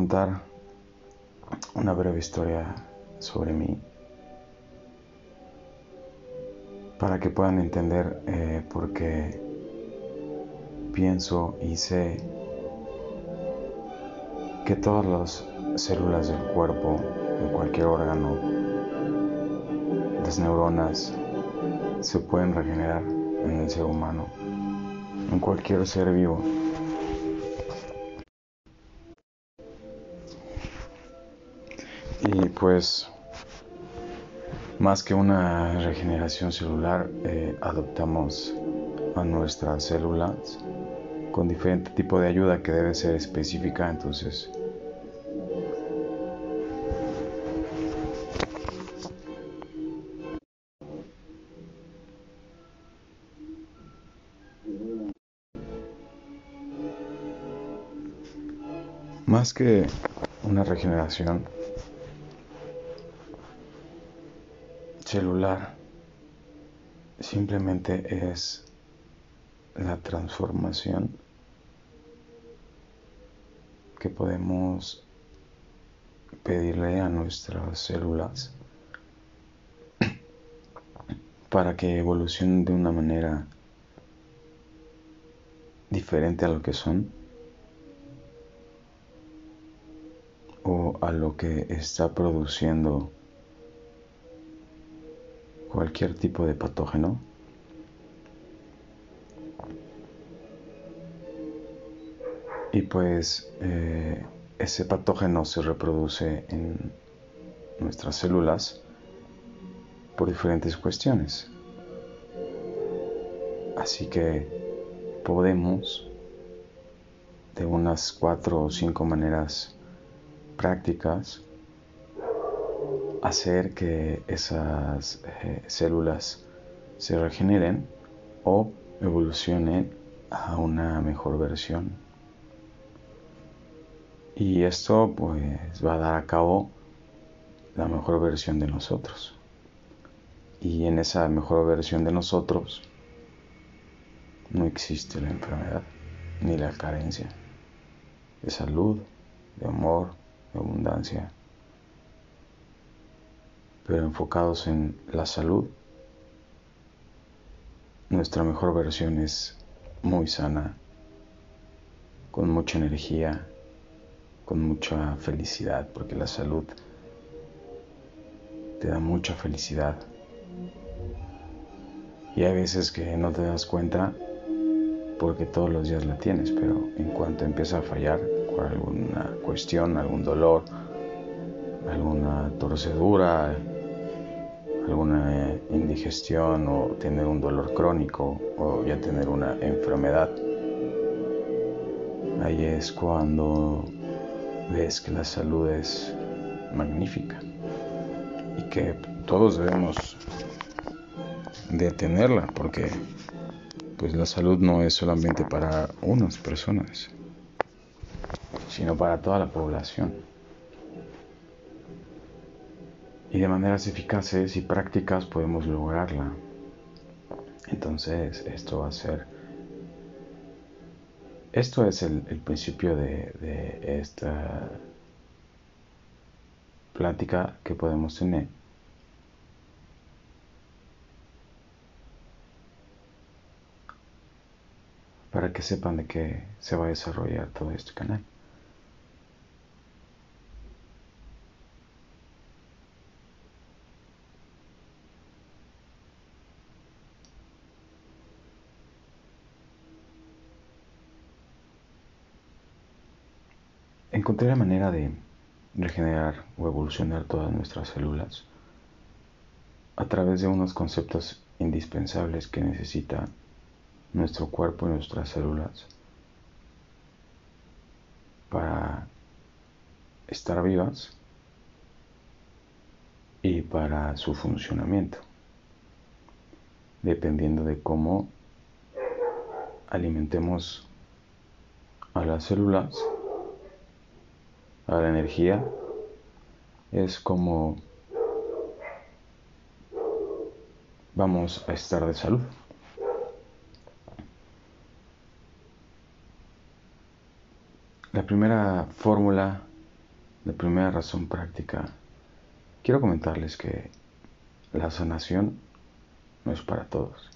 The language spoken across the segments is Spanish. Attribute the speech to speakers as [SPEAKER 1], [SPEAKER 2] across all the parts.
[SPEAKER 1] contar una breve historia sobre mí para que puedan entender eh, por qué pienso y sé que todas las células del cuerpo, de cualquier órgano, las neuronas, se pueden regenerar en el ser humano, en cualquier ser vivo. Pues, más que una regeneración celular, eh, adoptamos a nuestras células con diferente tipo de ayuda que debe ser específica. Entonces, Más que una regeneración celular, simplemente es la transformación que podemos pedirle a nuestras células para que evolucionen de una manera diferente a lo que son a lo que está produciendo cualquier tipo de patógeno. Y pues eh, ese patógeno se reproduce en nuestras células por diferentes cuestiones. Así que podemos de unas cuatro o cinco maneras prácticas hacer que esas eh, células se regeneren o evolucionen a una mejor versión. Y esto pues va a dar a cabo la mejor versión de nosotros. Y en esa mejor versión de nosotros no existe la enfermedad ni la carencia de salud, de amor, abundancia, pero enfocados en la salud, nuestra mejor versión es muy sana, con mucha energía, con mucha felicidad, porque la salud te da mucha felicidad. Y hay veces que no te das cuenta porque todos los días la tienes, pero en cuanto empieza a fallar, alguna cuestión, algún dolor, alguna torcedura, alguna indigestión o tener un dolor crónico o ya tener una enfermedad. Ahí es cuando ves que la salud es magnífica y que todos debemos de tenerla porque pues la salud no es solamente para unas personas sino para toda la población. Y de maneras eficaces y prácticas podemos lograrla. Entonces, esto va a ser... Esto es el, principio de, de esta plática que podemos tener. para que sepan de qué se va a desarrollar todo este canal. La manera de regenerar o evolucionar todas nuestras células a través de unos conceptos indispensables que necesita nuestro cuerpo y nuestras células para estar vivas y para su funcionamiento, dependiendo de cómo alimentemos a las células a la energía es como vamos a estar de salud. La primera fórmula, la primera razón práctica, quiero comentarles que la sanación no es para todos.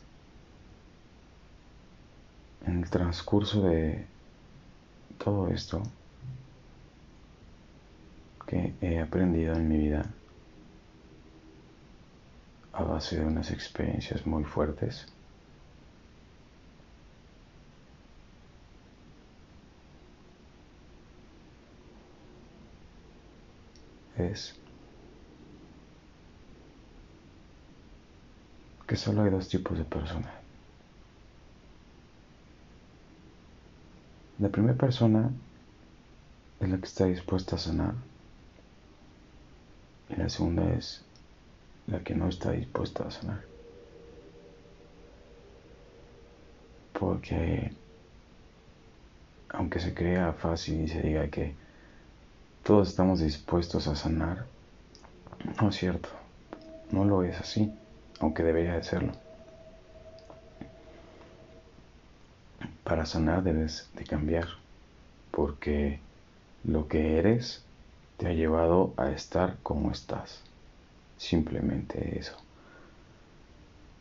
[SPEAKER 1] En el transcurso de todo esto que he aprendido en mi vida, a base de unas experiencias muy fuertes, es que solo hay dos tipos de personas. La primera persona es la que está dispuesta a sanar y la segunda es la que no está dispuesta a sanar. Porque aunque se crea fácil y se diga que todos estamos dispuestos a sanar, no es cierto, no lo es así, aunque debería de serlo. Para sanar debes de cambiar, porque lo que eres te ha llevado a estar como estás. Simplemente eso.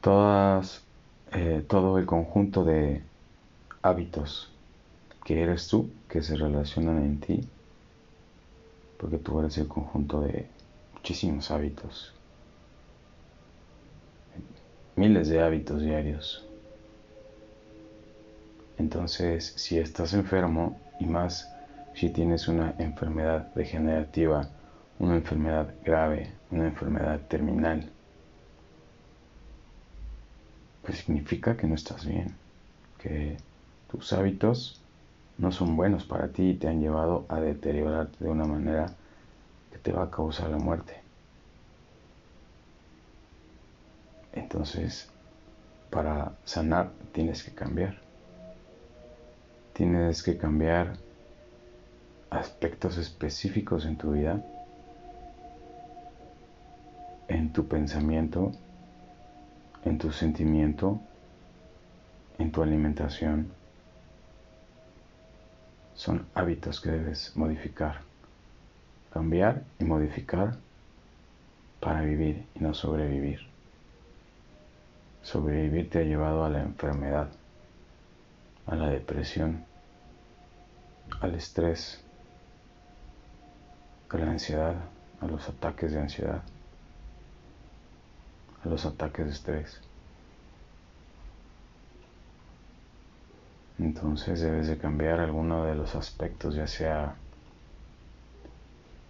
[SPEAKER 1] Todas, eh, todo el conjunto de hábitos que eres tú, que se relacionan en ti, porque tú eres el conjunto de muchísimos hábitos, miles de hábitos diarios. Entonces, si estás enfermo y más si tienes una enfermedad degenerativa, una enfermedad grave, una enfermedad terminal, pues significa que no estás bien, que tus hábitos no son buenos para ti y te han llevado a deteriorarte de una manera que te va a causar la muerte. Entonces, para sanar tienes que cambiar. Tienes que cambiar aspectos específicos en tu vida, en tu pensamiento, en tu sentimiento, en tu alimentación son hábitos que debes modificar, cambiar y modificar para vivir y no sobrevivir. Sobrevivir te ha llevado a la enfermedad, a la depresión, al estrés, a la ansiedad, a los ataques de ansiedad, a los ataques de estrés. Entonces debes de cambiar alguno de los aspectos, ya sea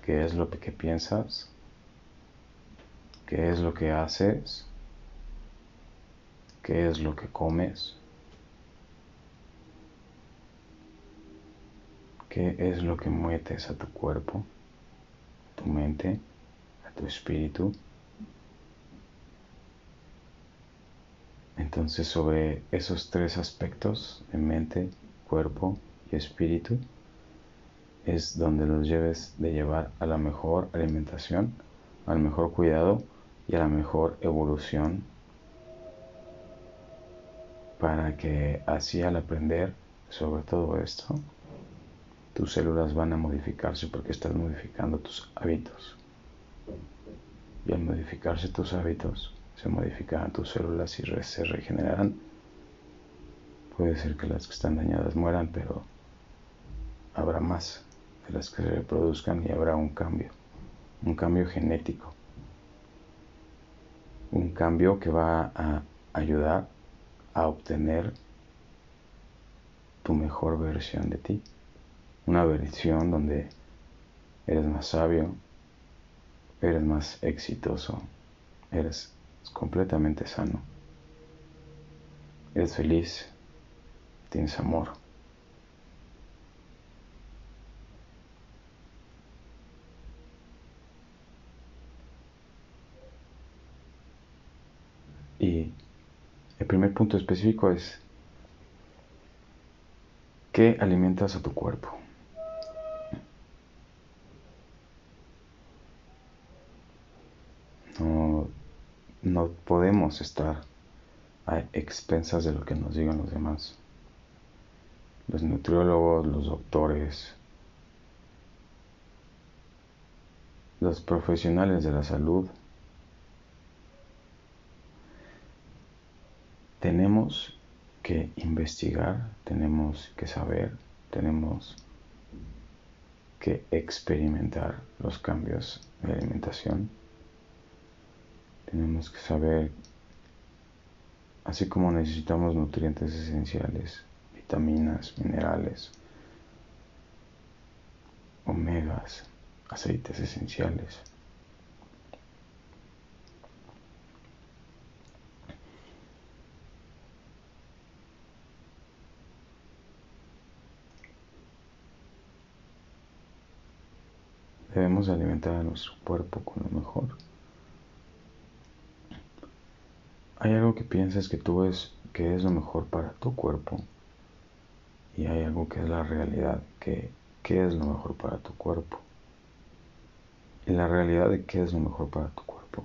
[SPEAKER 1] qué es lo que piensas, qué es lo que haces, qué es lo que comes, qué es lo que muetes a tu cuerpo, tu mente, a tu espíritu. Entonces sobre esos tres aspectos de mente, cuerpo y espíritu es donde los lleves de llevar a la mejor alimentación, al mejor cuidado y a la mejor evolución para que así al aprender sobre todo esto, tus células van a modificarse porque estás modificando tus hábitos. Y al modificarse tus hábitos, se modificarán tus células y se regenerarán. Puede ser que las que están dañadas mueran, pero habrá más de las que se reproduzcan y habrá un cambio, un cambio genético, un cambio que va a ayudar a obtener tu mejor versión de ti, una versión donde eres más sabio, eres más exitoso, eres completamente sano. Eres feliz, tienes amor. Y el primer punto específico es, ¿qué alimentas a tu cuerpo? No podemos estar a expensas de lo que nos digan los demás. Los nutriólogos, los doctores, los profesionales de la salud, tenemos que investigar, tenemos que saber, tenemos que experimentar los cambios de alimentación. Tenemos que saber, así como necesitamos nutrientes esenciales, vitaminas, minerales, omegas, aceites esenciales. Debemos alimentar a nuestro cuerpo con lo mejor. Hay algo que piensas que tú es que es lo mejor para tu cuerpo y hay algo que es la realidad, que qué es lo mejor para tu cuerpo. Y la realidad de qué es lo mejor para tu cuerpo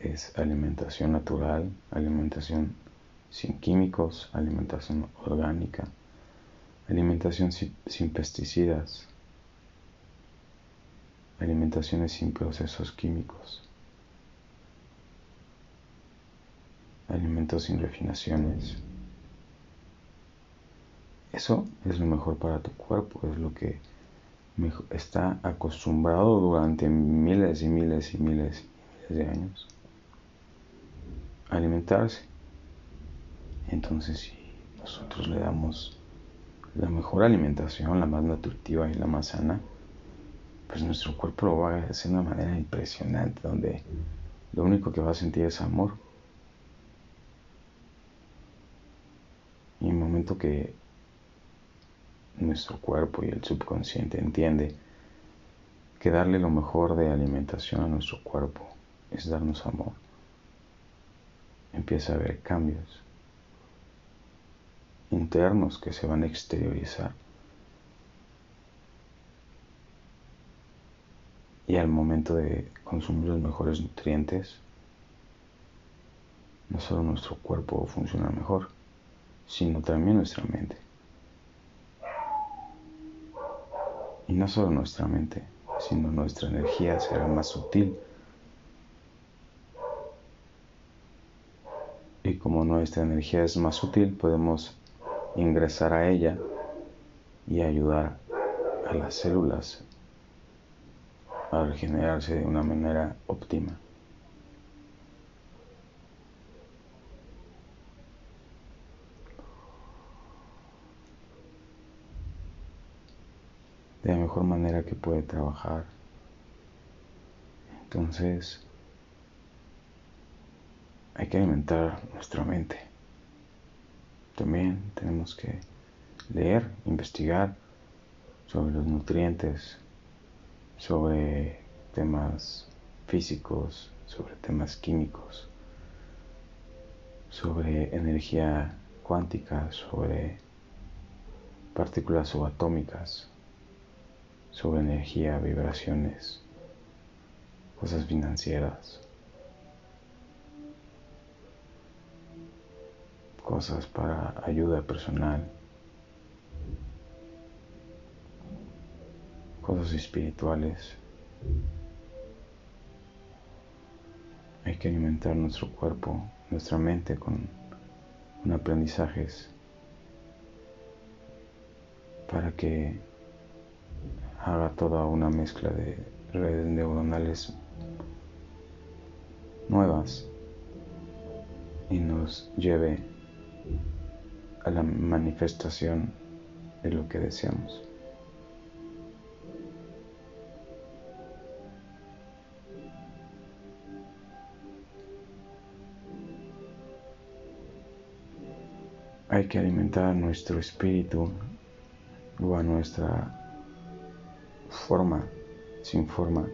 [SPEAKER 1] es alimentación natural, alimentación sin químicos, alimentación orgánica, alimentación sin, pesticidas, alimentaciones sin procesos químicos, alimentos sin refinaciones. Eso es lo mejor para tu cuerpo, es lo que está acostumbrado durante miles y miles y miles y miles de años a alimentarse. Entonces, si nosotros le damos la mejor alimentación, la más nutritiva y la más sana, pues nuestro cuerpo lo va a hacer de una manera impresionante, donde lo único que va a sentir es amor. Y en el momento que nuestro cuerpo y el subconsciente entiende que darle lo mejor de alimentación a nuestro cuerpo es darnos amor. Empieza a haber cambios internos que se van a exteriorizar. Y al momento de consumir los mejores nutrientes, no solo nuestro cuerpo funciona mejor, sino también nuestra mente. Y no solo nuestra mente, sino nuestra energía será más sutil. Y como nuestra energía es más sutil, podemos ingresar a ella y ayudar a las células a regenerarse de una manera óptima. De la mejor manera que puede trabajar. Entonces, hay que alimentar nuestra mente. También tenemos que leer, investigar sobre los nutrientes, sobre temas físicos, sobre temas químicos, sobre energía cuántica, sobre partículas subatómicas sobre energía, vibraciones, cosas financieras, cosas para ayuda personal, cosas espirituales. Hay que alimentar nuestro cuerpo, nuestra mente con, con aprendizajes para que haga toda una mezcla de redes neuronales nuevas y nos lleve a la manifestación de lo que deseamos. Hay que alimentar nuestro espíritu o a nuestra forma, sin forma,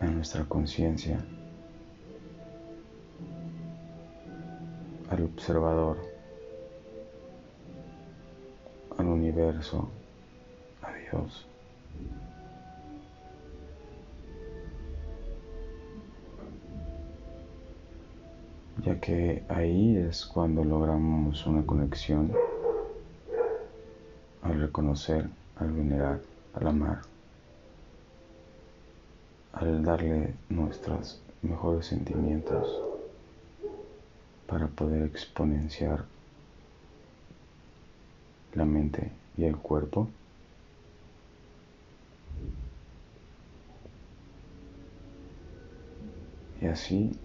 [SPEAKER 1] a nuestra conciencia, al observador, al universo, a Dios. ya que ahí es cuando logramos una conexión al reconocer, al venerar, al amar, al darle nuestros mejores sentimientos para poder exponenciar la mente y el cuerpo. Y así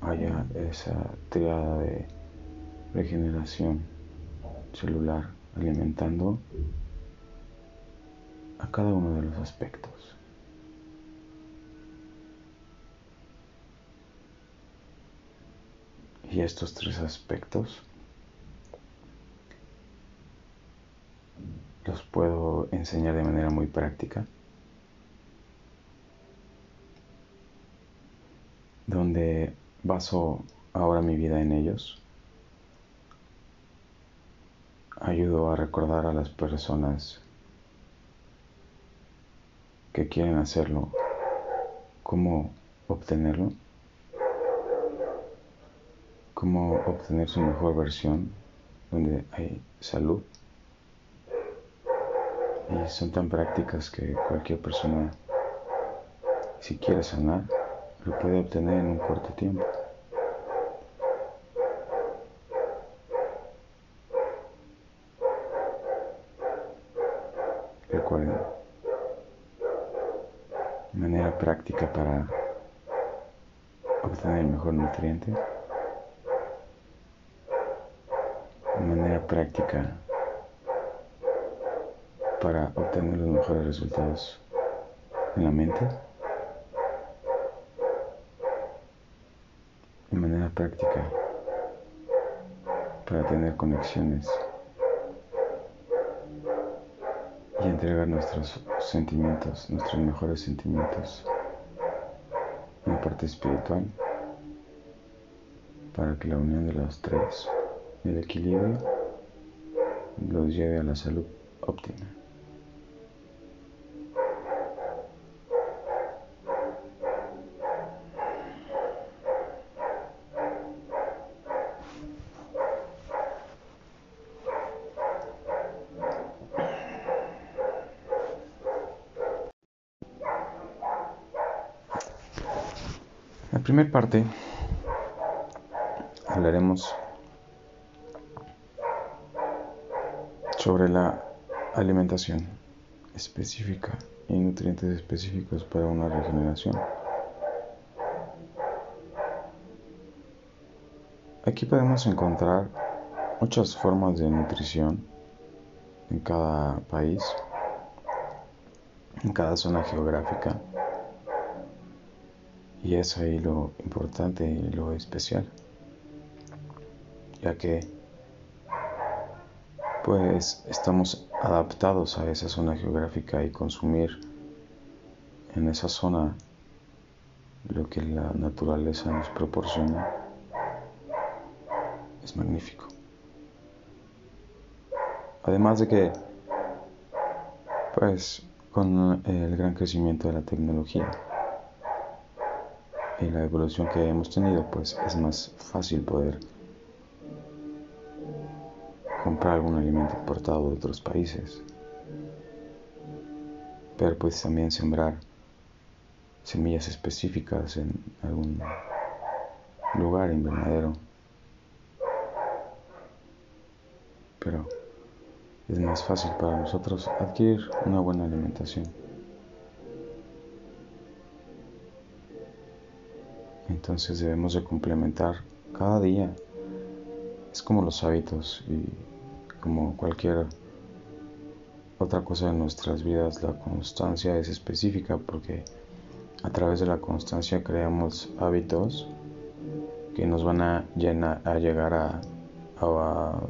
[SPEAKER 1] haya esa triada de regeneración celular alimentando a cada uno de los aspectos. Y estos tres aspectos los puedo enseñar de manera muy práctica, donde baso ahora mi vida en ellos. Ayudo a recordar a las personas que quieren hacerlo, cómo obtenerlo, cómo obtener su mejor versión, donde hay salud. Y son tan prácticas que cualquier persona, si quiere sanar, lo puede obtener en un corto tiempo. Recuerden, manera práctica para obtener el mejor nutriente, manera práctica. Para obtener los mejores resultados en la mente. práctica. Para tener conexiones. Y entregar nuestros sentimientos, nuestros mejores sentimientos. En la parte espiritual para que la unión de los tres, el equilibrio, los lleve a la salud óptima. primera parte hablaremos sobre la alimentación específica y nutrientes específicos para una regeneración. Aquí podemos encontrar muchas formas de nutrición en cada país, en cada zona geográfica. Y es ahí lo importante y lo especial, ya que pues estamos adaptados a esa zona geográfica y consumir en esa zona lo que la naturaleza nos proporciona es magnífico. Además de que, pues, con el gran crecimiento de la tecnología, y la evolución que hemos tenido, pues es más fácil poder comprar algún alimento importado de otros países. Pero pues también sembrar semillas específicas en algún lugar invernadero. Pero es más fácil para nosotros adquirir una buena alimentación. Entonces debemos de complementar cada día. Es como los hábitos y como cualquier otra cosa en nuestras vidas, la constancia es específica porque a través de la constancia creamos hábitos que nos van a, llenar, a llegar a, a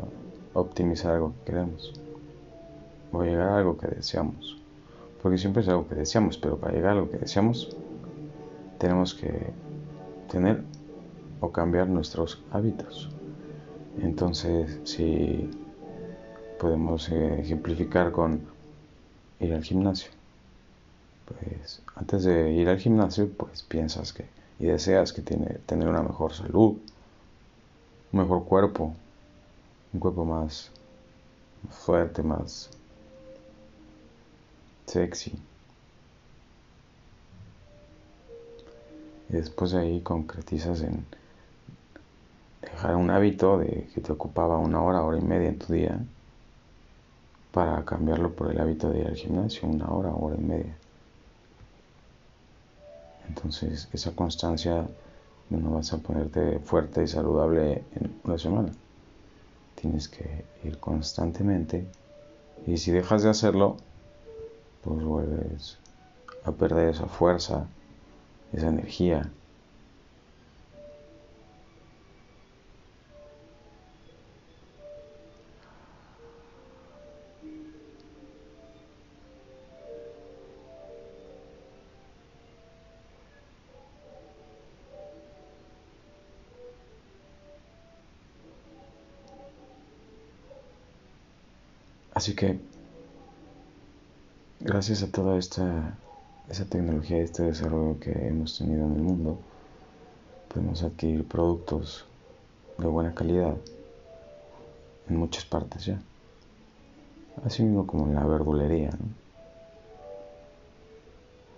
[SPEAKER 1] optimizar algo que queremos o llegar a algo que deseamos. Porque siempre es algo que deseamos, pero para llegar a algo que deseamos tenemos que tener o cambiar nuestros hábitos. Entonces, si podemos eh, ejemplificar con ir al gimnasio, pues antes de ir al gimnasio, pues piensas que y deseas que tiene, tener una mejor salud, un mejor cuerpo, un cuerpo más fuerte, más sexy. Y después de ahí concretizas en dejar un hábito de que te ocupaba una hora, hora y media en tu día, para cambiarlo por el hábito de ir al gimnasio, una hora, hora y media. Entonces, esa constancia no vas a ponerte fuerte y saludable en una semana. Tienes que ir constantemente y si dejas de hacerlo, pues vuelves a perder esa fuerza, esa energía. Así que, gracias a toda esta esa tecnología, este desarrollo que hemos tenido en el mundo, podemos adquirir productos de buena calidad en muchas partes ya. Así mismo como en la verdulería, ¿no?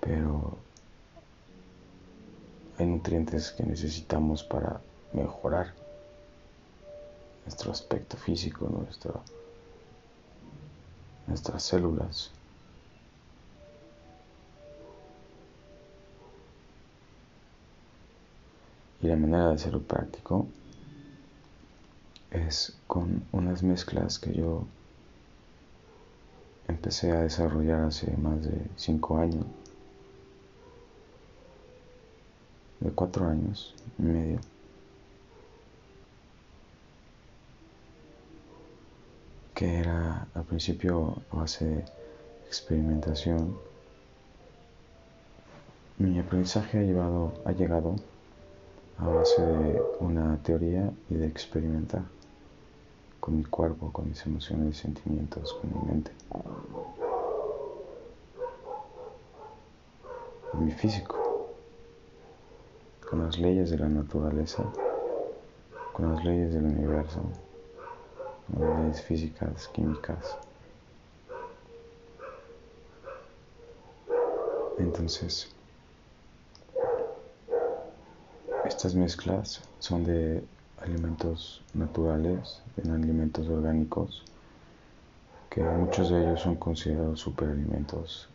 [SPEAKER 1] Pero hay nutrientes que necesitamos para mejorar nuestro aspecto físico, nuestro, nuestras células. Y la manera de hacerlo práctico es con unas mezclas que yo empecé a desarrollar hace más de 5 años, de 4 años y medio. Que era al principio a base de experimentación. Mi aprendizaje ha, llevado, ha llegado a base de una teoría y de experimentar con mi cuerpo, con mis emociones y sentimientos, con mi mente, con mi físico, con las leyes de la naturaleza, con las leyes del universo, leyes físicas, químicas. Entonces, Estas mezclas son de alimentos naturales, de alimentos orgánicos, que muchos de ellos son considerados superalimentos,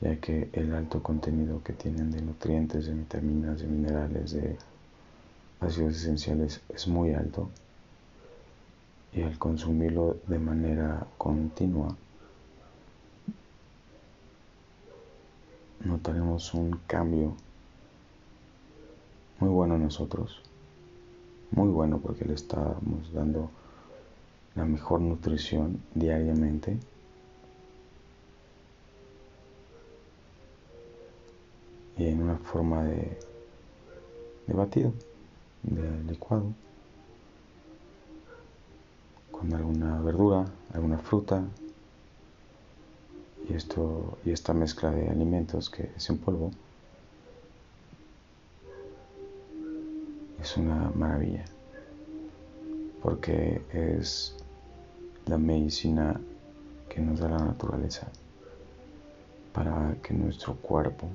[SPEAKER 1] ya que el alto contenido que tienen de nutrientes, de vitaminas, de minerales, de ácidos esenciales es muy alto y al consumirlo de manera continua notaremos un cambio muy bueno a nosotros, muy bueno porque le estamos dando la mejor nutrición diariamente. Y en una forma de, de batido, de licuado, con alguna verdura, alguna fruta, y esto y esta mezcla de alimentos que es en polvo es una maravilla, porque es la medicina que nos da la naturaleza para que nuestro cuerpo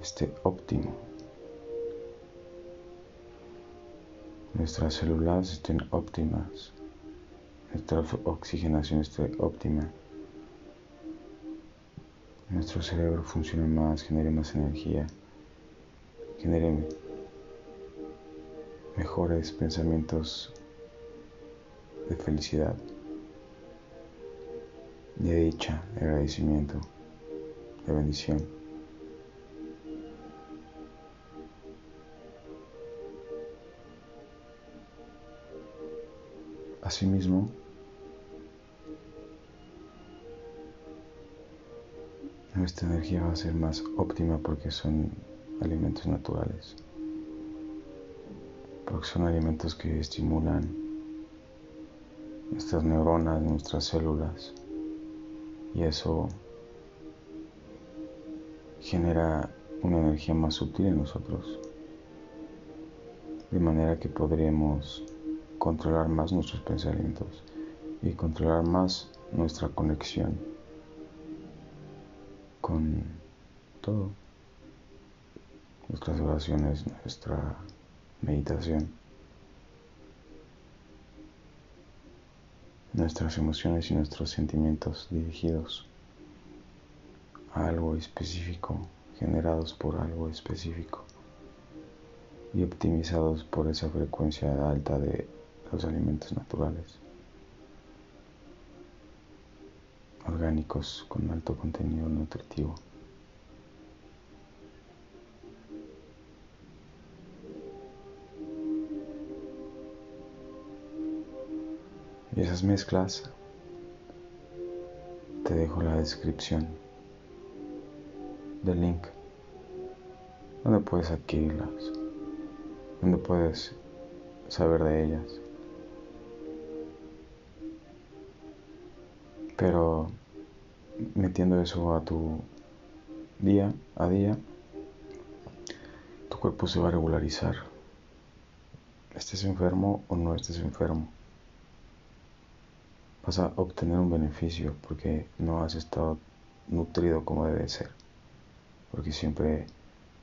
[SPEAKER 1] esté óptimo, nuestras células estén óptimas, nuestra oxigenación esté óptima, nuestro cerebro funcione más, genere más energía, genere mejores pensamientos de felicidad, de dicha, de agradecimiento, de bendición. Asimismo, nuestra energía va a ser más óptima porque son alimentos naturales. Porque son alimentos que estimulan nuestras neuronas, nuestras células, y eso genera una energía más sutil en nosotros, de manera que podremos controlar más nuestros pensamientos y controlar más nuestra conexión con todo, nuestras oraciones, nuestra meditación, nuestras emociones y nuestros sentimientos dirigidos a algo específico, generados por algo específico y optimizados por esa frecuencia alta de los alimentos naturales. orgánicos con alto contenido nutritivo. Y esas mezclas te dejo la descripción del link donde puedes adquirirlas, donde puedes saber de ellas. Pero metiendo eso a tu día a día, tu cuerpo se va a regularizar. Estés enfermo o no estés enfermo. Vas a obtener un beneficio porque no has estado nutrido como debe ser. Porque siempre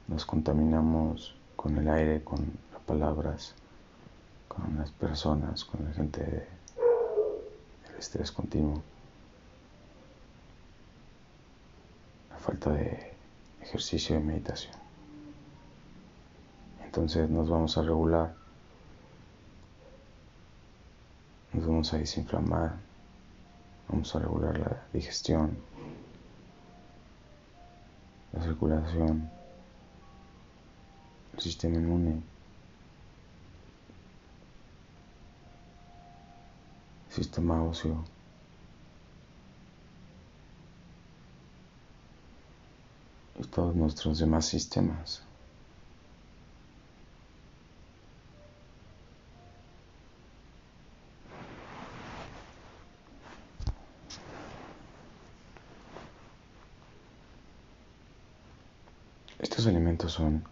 [SPEAKER 1] nos contaminamos con el aire, con las palabras, con las personas, con la gente, el estrés continuo. Falta de ejercicio de meditación. Entonces nos vamos a regular, nos vamos a desinflamar, vamos a regular la digestión, la circulación, el sistema inmune, el sistema óseo. Todos nuestros demás sistemas. Estos alimentos son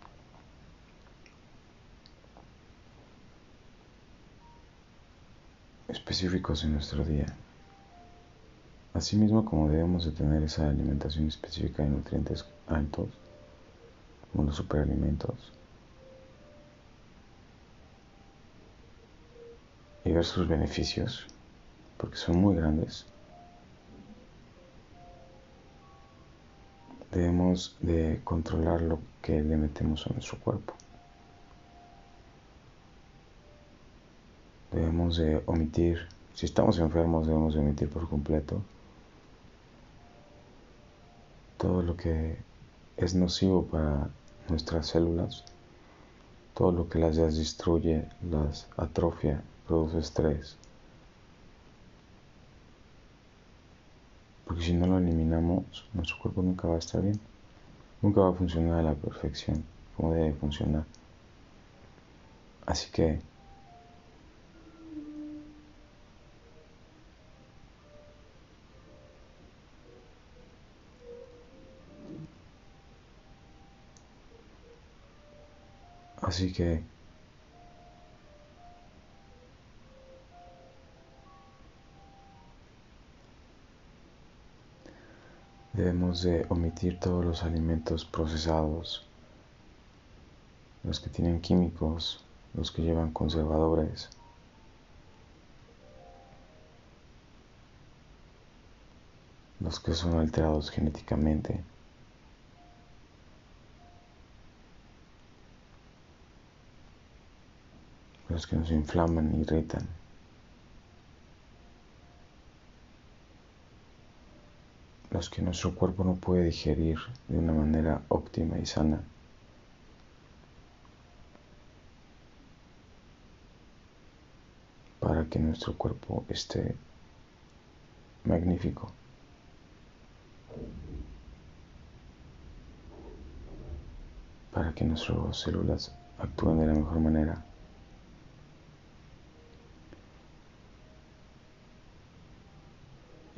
[SPEAKER 1] específicos en nuestro día. Asimismo, como debemos de tener esa alimentación específica de nutrientes altos, como los superalimentos, y ver sus beneficios, porque son muy grandes, debemos de controlar lo que le metemos a nuestro cuerpo. Debemos de omitir, si estamos enfermos, debemos de omitir por completo todo lo que es nocivo para nuestras células, todo lo que las destruye, las atrofia, produce estrés. Porque si no lo eliminamos, nuestro cuerpo nunca va a estar bien, nunca va a funcionar a la perfección como debe funcionar. Así que Así que debemos de omitir todos los alimentos procesados, los que tienen químicos, los que llevan conservadores. los que son alterados genéticamente. Los que nos inflaman irritan. Los que nuestro cuerpo no puede digerir de una manera óptima y sana. Para que nuestro cuerpo esté magnífico. Para que nuestras células actúen de la mejor manera.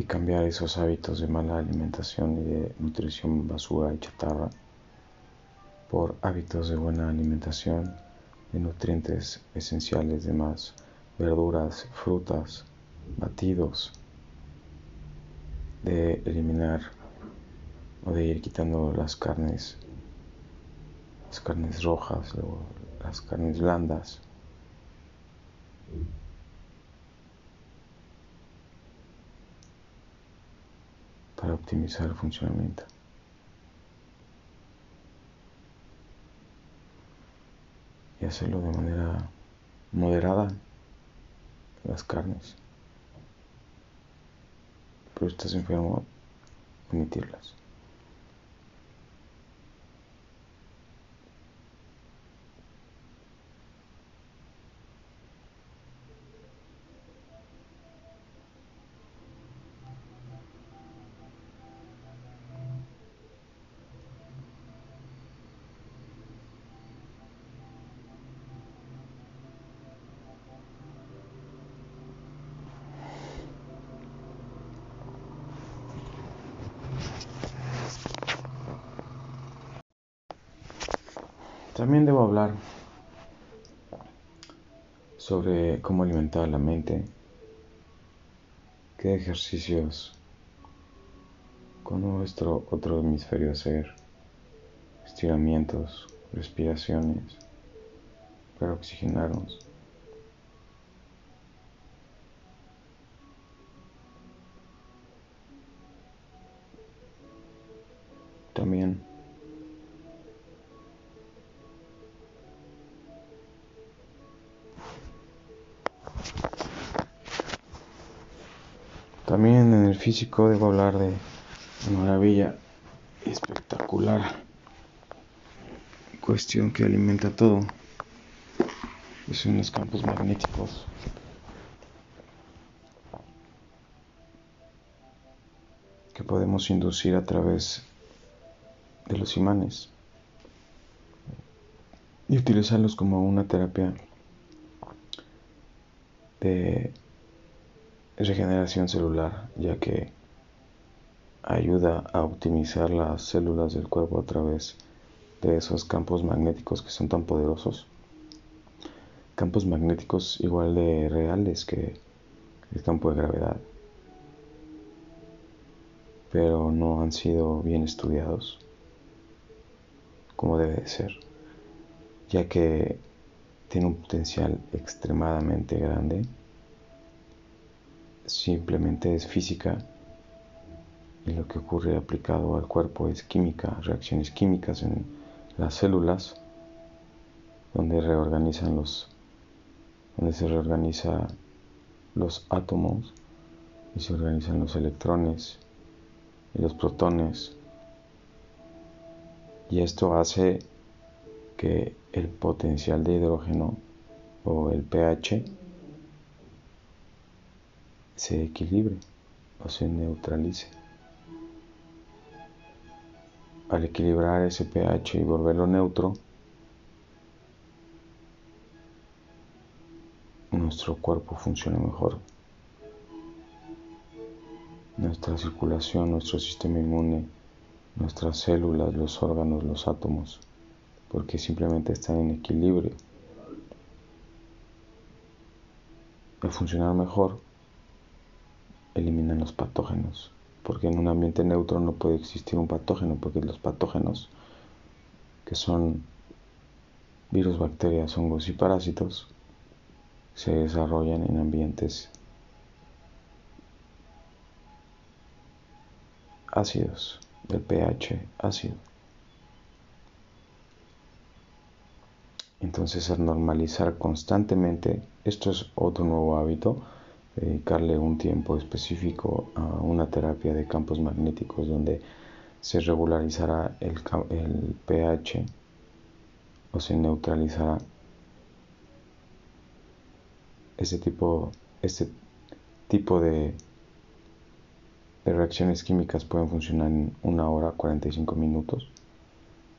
[SPEAKER 1] Cambiar esos hábitos de mala alimentación y de nutrición basura y chatarra por hábitos de buena alimentación, de nutrientes esenciales de más verduras, frutas, batidos, de eliminar o de ir quitando las carnes, las carnes rojas, las carnes blandas. Para optimizar el funcionamiento. Y hacerlo de manera moderada las carnes. Pero estás enfermo, omitirlas. Hablar sobre cómo alimentar la mente, qué ejercicios con nuestro otro hemisferio hacer, estiramientos, respiraciones para oxigenarnos. También físico debo hablar de una maravilla espectacular, cuestión que alimenta todo, que son los campos magnéticos. que podemos inducir a través de los imanes y utilizarlos como una terapia de regeneración celular, ya que ayuda a optimizar las células del cuerpo a través de esos campos magnéticos que son tan poderosos. Campos magnéticos igual de reales que el campo de gravedad, pero no han sido bien estudiados como debe de ser, ya que tiene un potencial extremadamente grande simplemente es física y lo que ocurre aplicado al cuerpo es química, reacciones químicas en las células donde reorganizan los donde se reorganiza los átomos y se organizan los electrones y los protones. Y esto hace que el potencial de hidrógeno o el pH se equilibre o se neutralice. Al equilibrar ese pH y volverlo neutro, nuestro cuerpo funciona mejor. Nuestra circulación, nuestro sistema inmune, nuestras células, los órganos, los átomos, porque simplemente están en equilibrio. Al funcionar mejor, eliminan los patógenos, porque en un ambiente neutro no puede existir un patógeno, porque los patógenos, que son virus, bacterias, hongos y parásitos, se desarrollan en ambientes ácidos, del pH ácido. Entonces al normalizar constantemente, esto es otro nuevo hábito, dedicarle un tiempo específico a una terapia de campos magnéticos donde se regularizará el, pH o se neutralizará ese tipo, este tipo de, de reacciones químicas pueden funcionar en una hora 45 minutos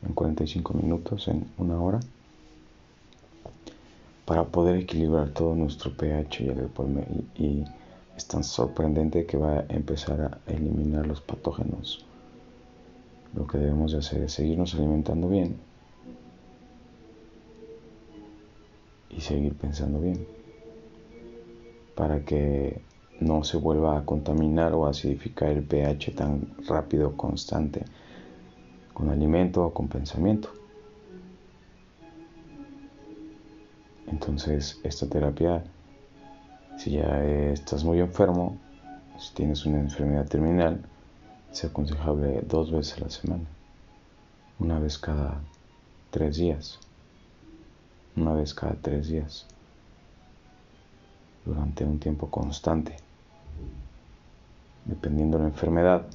[SPEAKER 1] en 45 minutos en una hora para poder equilibrar todo nuestro pH y, el, y es tan sorprendente que va a empezar a eliminar los patógenos. Lo que debemos hacer es seguirnos alimentando bien y seguir pensando bien para que no se vuelva a contaminar o acidificar el pH tan rápido, constante, con alimento o con pensamiento. Entonces, esta terapia, si ya estás muy enfermo, si tienes una enfermedad terminal, es aconsejable dos veces a la semana, una vez cada tres días, una vez cada tres días, durante un tiempo constante, dependiendo de la enfermedad.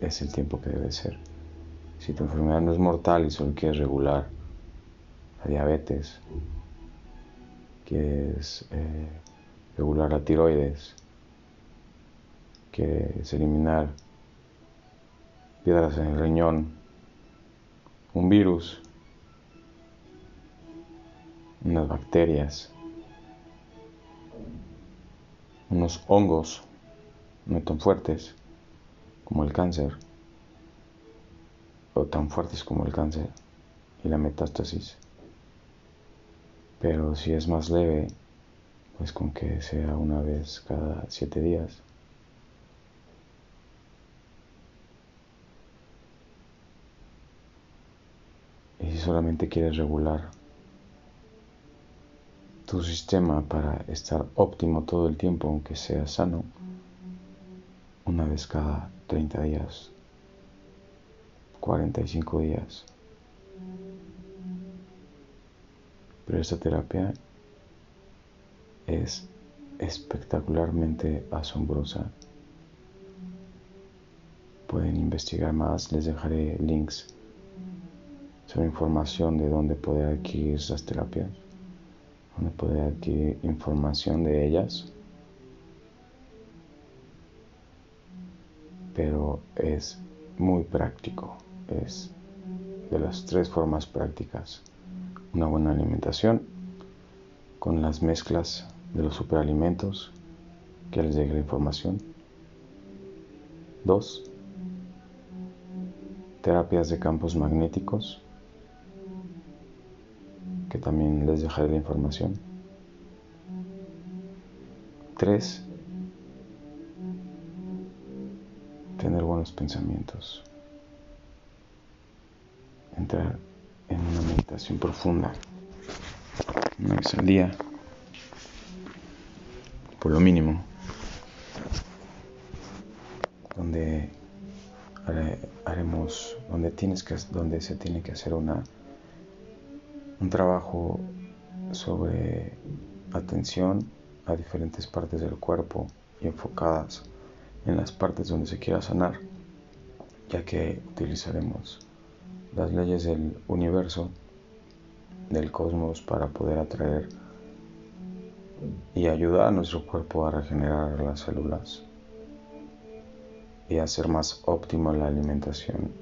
[SPEAKER 1] Es el tiempo que debe ser. Si tu enfermedad no es mortal y solo quieres regular la diabetes, quieres eh, regular la tiroides, quieres eliminar piedras en el riñón, un virus, unas bacterias, unos hongos no tan fuertes como el cáncer, o tan fuertes como el cáncer y la metástasis. Pero si es más leve, pues con que sea una vez cada siete días. Y si solamente quieres regular tu sistema para estar óptimo todo el tiempo, aunque sea sano, una vez cada 30 días, 45 días. Pero esta terapia es espectacularmente asombrosa. Pueden investigar más, les dejaré links sobre información de dónde poder adquirir esas terapias, dónde poder adquirir información de ellas. Pero es muy práctico, es de las tres formas prácticas una buena alimentación con las mezclas de los superalimentos que les deje la información. Dos, terapias de campos magnéticos que también les dejaré la información. Tres, tener buenos pensamientos. Entrar en una meditación profunda, una vez al día, por lo mínimo, donde haremos, donde tienes que, donde se tiene que hacer una un trabajo sobre atención a diferentes partes del cuerpo y enfocadas en las partes donde se quiera sanar, ya que utilizaremos las leyes del universo, del cosmos, para poder atraer y ayudar a nuestro cuerpo a regenerar las células y hacer más óptima la alimentación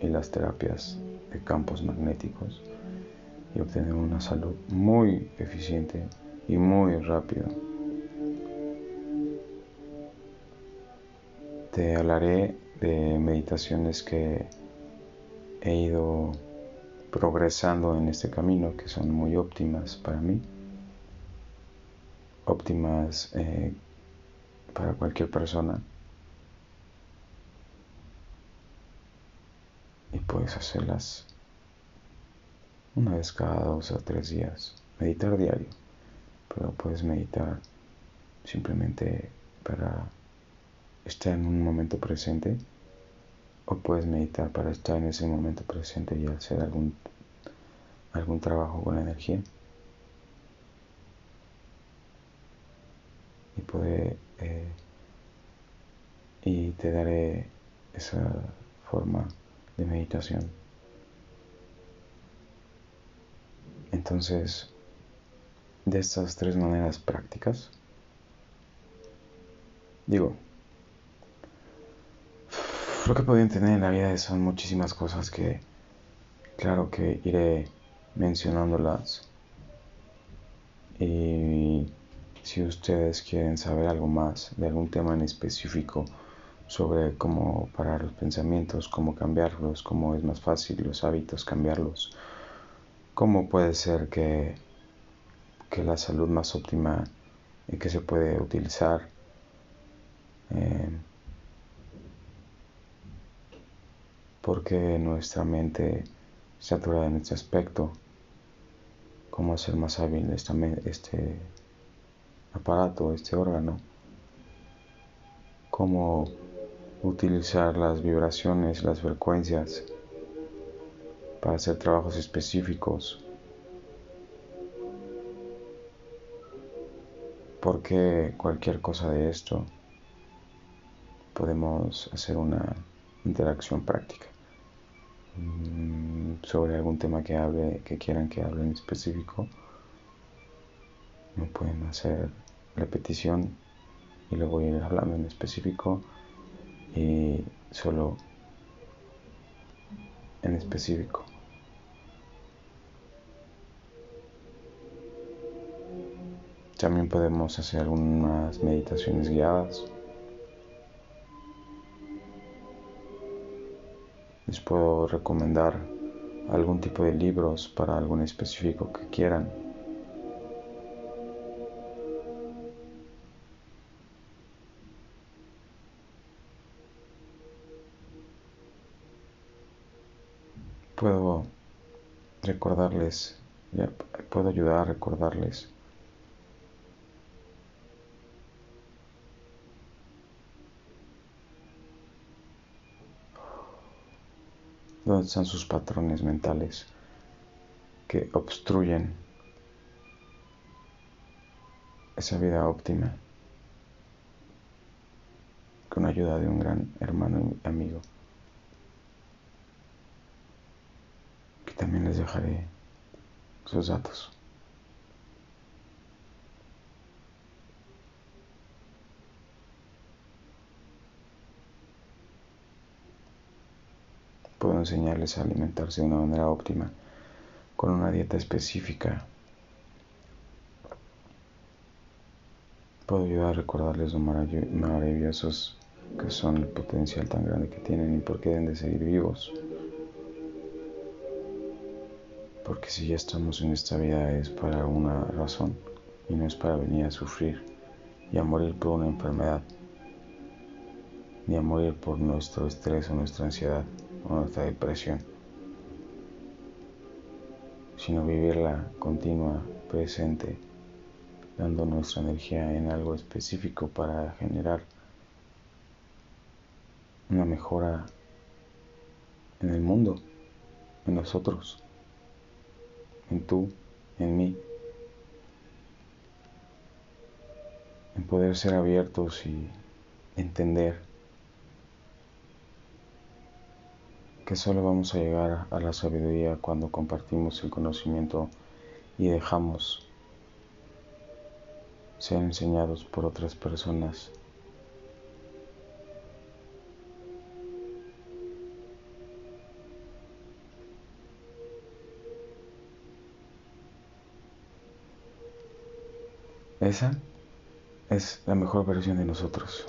[SPEAKER 1] y las terapias de campos magnéticos y obtener una salud muy eficiente y muy rápida. Te hablaré de meditaciones que he ido progresando en este camino que son muy óptimas para mí, óptimas eh, para cualquier persona. Y puedes hacerlas una vez cada dos o tres días. Meditar diario, pero puedes meditar simplemente para estar en un momento presente o puedes meditar para estar en ese momento presente y hacer algún, algún trabajo con la energía. Y puede, eh, y te daré esa forma de meditación. Entonces, de estas tres maneras prácticas, digo, lo que pueden tener en la vida son muchísimas cosas que, claro que iré mencionándolas. Y si ustedes quieren saber algo más de algún tema en específico sobre cómo parar los pensamientos, cómo cambiarlos, cómo es más fácil los hábitos cambiarlos, ¿Cómo puede ser que, que la salud más óptima y que se puede utilizar eh, porque nuestra mente saturada en este aspecto, cómo hacer más hábil este aparato, este órgano, cómo utilizar las vibraciones, las frecuencias para hacer trabajos específicos. Porque cualquier cosa de esto podemos hacer una interacción práctica sobre algún tema que hable, que quieran que hable en específico. No pueden hacer repetición y lo voy a ir hablando en específico y solo en específico. También podemos hacer algunas meditaciones guiadas. Les puedo recomendar algún tipo de libros para algún específico que quieran. Puedo recordarles, puedo ayudar a recordarles ¿Dónde están sus patrones mentales que obstruyen esa vida óptima con ayuda de un gran hermano y amigo? Que también les dejaré sus datos. Enseñarles a alimentarse de una manera óptima, con una dieta específica. Puedo ayudar a recordarles lo maravillosos que son, el potencial tan grande que tienen y por qué deben de seguir vivos. Porque si ya estamos en esta vida es para una razón y no es para venir a sufrir y a morir por una enfermedad, ni a morir por nuestro estrés o nuestra ansiedad o nuestra depresión, sino vivirla continua, presente, dando nuestra energía en algo específico para generar una mejora en el mundo, en nosotros, en tú, en mí, en poder ser abiertos y entender que solo vamos a llegar a la sabiduría cuando compartimos el conocimiento y dejamos ser enseñados por otras personas. Esa es la mejor versión de nosotros.